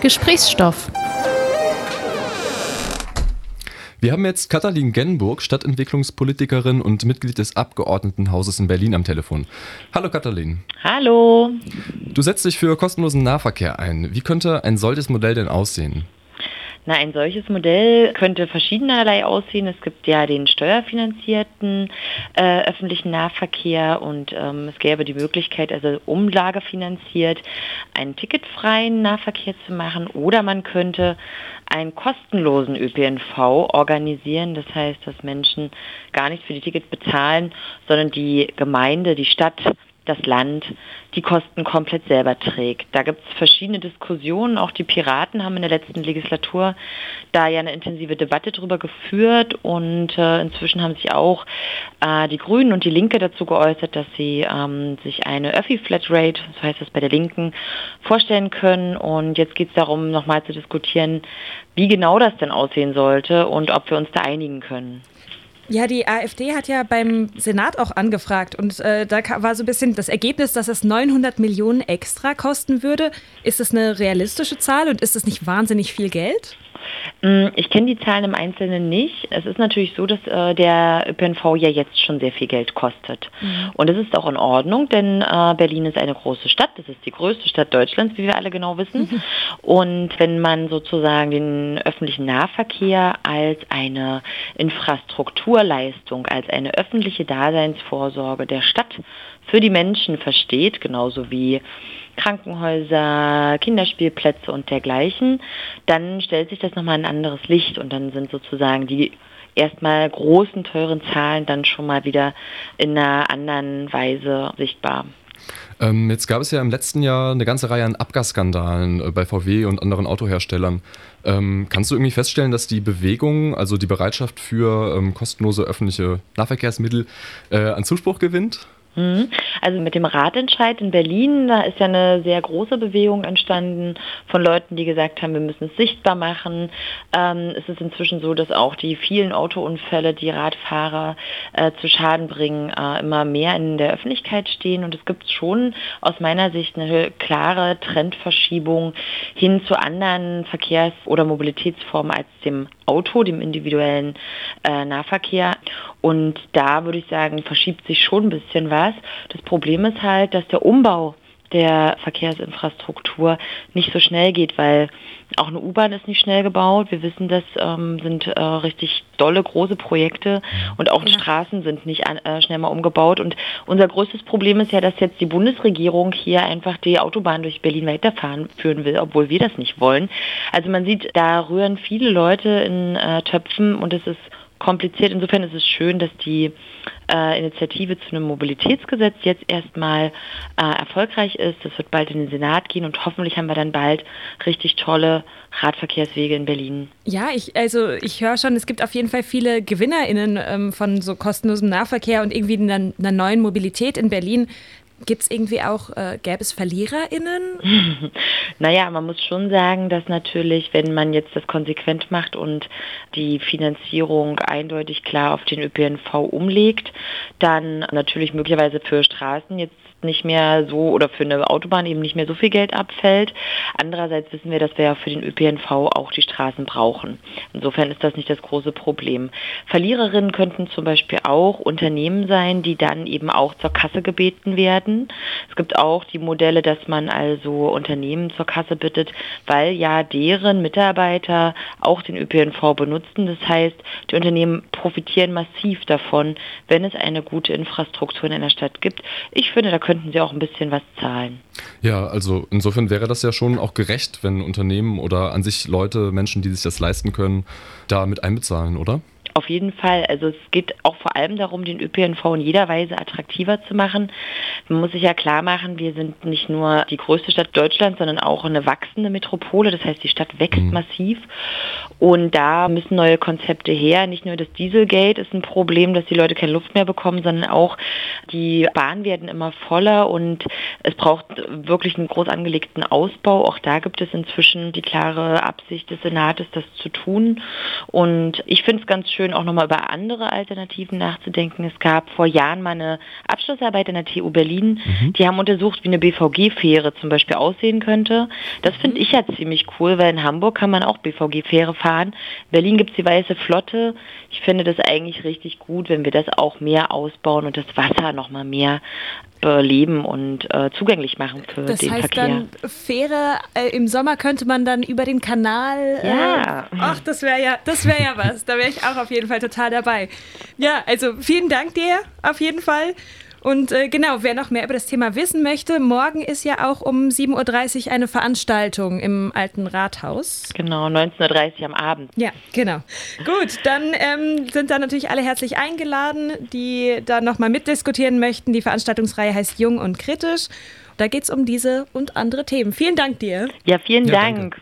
Gesprächsstoff. Wir haben jetzt Katalin Genburg, Stadtentwicklungspolitikerin und Mitglied des Abgeordnetenhauses in Berlin am Telefon. Hallo Katalin. Hallo. Du setzt dich für kostenlosen Nahverkehr ein. Wie könnte ein solches Modell denn aussehen? Na, ein solches Modell könnte verschiedenerlei aussehen. Es gibt ja den steuerfinanzierten äh, öffentlichen Nahverkehr und ähm, es gäbe die Möglichkeit, also umlagefinanziert, einen ticketfreien Nahverkehr zu machen oder man könnte einen kostenlosen ÖPNV organisieren. Das heißt, dass Menschen gar nicht für die Tickets bezahlen, sondern die Gemeinde, die Stadt das Land die Kosten komplett selber trägt. Da gibt es verschiedene Diskussionen. Auch die Piraten haben in der letzten Legislatur da ja eine intensive Debatte darüber geführt und äh, inzwischen haben sich auch äh, die Grünen und die Linke dazu geäußert, dass sie ähm, sich eine Öffi-Flatrate, so heißt das bei der Linken, vorstellen können. Und jetzt geht es darum, nochmal zu diskutieren, wie genau das denn aussehen sollte und ob wir uns da einigen können. Ja, die AfD hat ja beim Senat auch angefragt und äh, da war so ein bisschen das Ergebnis, dass es 900 Millionen extra kosten würde. Ist das eine realistische Zahl und ist das nicht wahnsinnig viel Geld? Mm, ich kenne die Zahlen im Einzelnen nicht. Es ist natürlich so, dass äh, der ÖPNV ja jetzt schon sehr viel Geld kostet. Mhm. Und das ist auch in Ordnung, denn äh, Berlin ist eine große Stadt. Das ist die größte Stadt Deutschlands, wie wir alle genau wissen. Mhm. Und wenn man sozusagen den öffentlichen Nahverkehr als eine Infrastrukturleistung, als eine öffentliche Daseinsvorsorge der Stadt für die Menschen versteht, genauso wie Krankenhäuser, Kinderspielplätze und dergleichen, dann stellt sich das nochmal ein anderes Licht und dann sind sozusagen die erstmal großen, teuren Zahlen dann schon mal wieder in einer anderen Weise sichtbar. Ähm, jetzt gab es ja im letzten Jahr eine ganze Reihe an Abgasskandalen äh, bei VW und anderen Autoherstellern. Ähm, kannst du irgendwie feststellen, dass die Bewegung, also die Bereitschaft für ähm, kostenlose öffentliche Nahverkehrsmittel äh, an Zuspruch gewinnt? Also mit dem Ratentscheid in Berlin, da ist ja eine sehr große Bewegung entstanden von Leuten, die gesagt haben, wir müssen es sichtbar machen. Ähm, es ist inzwischen so, dass auch die vielen Autounfälle, die Radfahrer äh, zu Schaden bringen, äh, immer mehr in der Öffentlichkeit stehen. Und es gibt schon aus meiner Sicht eine klare Trendverschiebung hin zu anderen Verkehrs- oder Mobilitätsformen als dem Auto, dem individuellen äh, Nahverkehr. Und da würde ich sagen, verschiebt sich schon ein bisschen was. Das Problem ist halt, dass der Umbau der Verkehrsinfrastruktur nicht so schnell geht, weil auch eine U-Bahn ist nicht schnell gebaut. Wir wissen, das ähm, sind äh, richtig dolle, große Projekte und auch ja. Straßen sind nicht an, äh, schnell mal umgebaut. Und unser größtes Problem ist ja, dass jetzt die Bundesregierung hier einfach die Autobahn durch Berlin weiterfahren führen will, obwohl wir das nicht wollen. Also man sieht, da rühren viele Leute in äh, Töpfen und es ist kompliziert. Insofern ist es schön, dass die äh, Initiative zu einem Mobilitätsgesetz jetzt erstmal äh, erfolgreich ist. Das wird bald in den Senat gehen und hoffentlich haben wir dann bald richtig tolle Radverkehrswege in Berlin. Ja, ich, also ich höre schon, es gibt auf jeden Fall viele GewinnerInnen ähm, von so kostenlosem Nahverkehr und irgendwie einer, einer neuen Mobilität in Berlin. Gibt es irgendwie auch, äh, gäbe es VerliererInnen? naja, man muss schon sagen, dass natürlich, wenn man jetzt das konsequent macht und die Finanzierung eindeutig klar auf den ÖPNV umlegt, dann natürlich möglicherweise für Straßen jetzt nicht mehr so oder für eine Autobahn eben nicht mehr so viel Geld abfällt. Andererseits wissen wir, dass wir ja für den ÖPNV auch die Straßen brauchen. Insofern ist das nicht das große Problem. Verliererinnen könnten zum Beispiel auch Unternehmen sein, die dann eben auch zur Kasse gebeten werden. Es gibt auch die Modelle, dass man also Unternehmen zur Kasse bittet, weil ja deren Mitarbeiter auch den ÖPNV benutzen. Das heißt, die Unternehmen profitieren massiv davon, wenn es eine gute Infrastruktur in einer Stadt gibt. Ich finde, da könnten sie auch ein bisschen was zahlen. Ja, also insofern wäre das ja schon auch gerecht, wenn Unternehmen oder an sich Leute, Menschen, die sich das leisten können, da mit einbezahlen, oder? Auf jeden Fall. Also es geht auch vor allem darum, den ÖPNV in jeder Weise attraktiver zu machen. Man muss sich ja klar machen, wir sind nicht nur die größte Stadt Deutschlands, sondern auch eine wachsende Metropole. Das heißt, die Stadt wächst mhm. massiv. Und da müssen neue Konzepte her. Nicht nur das Dieselgate ist ein Problem, dass die Leute keine Luft mehr bekommen, sondern auch die Bahnen werden immer voller und es braucht wirklich einen groß angelegten Ausbau. Auch da gibt es inzwischen die klare Absicht des Senates, das zu tun. Und ich finde es ganz schön, schön, auch nochmal über andere Alternativen nachzudenken. Es gab vor Jahren mal eine Abschlussarbeit an der TU Berlin. Mhm. Die haben untersucht, wie eine BVG-Fähre zum Beispiel aussehen könnte. Das finde ich ja ziemlich cool, weil in Hamburg kann man auch BVG-Fähre fahren. In Berlin gibt es die Weiße Flotte. Ich finde das eigentlich richtig gut, wenn wir das auch mehr ausbauen und das Wasser nochmal mehr leben und äh, zugänglich machen für das den heißt Verkehr. Dann Fähre äh, im Sommer könnte man dann über den Kanal. Äh, ja. Ach, das wäre ja, das wäre ja was. Da wäre ich auch auf jeden Fall total dabei. Ja, also vielen Dank dir auf jeden Fall. Und äh, genau, wer noch mehr über das Thema wissen möchte, morgen ist ja auch um 7.30 Uhr eine Veranstaltung im Alten Rathaus. Genau, 19.30 Uhr am Abend. Ja, genau. Gut, dann ähm, sind da natürlich alle herzlich eingeladen, die da nochmal mitdiskutieren möchten. Die Veranstaltungsreihe heißt Jung und Kritisch. Da geht es um diese und andere Themen. Vielen Dank dir. Ja, vielen ja, Dank. Danke.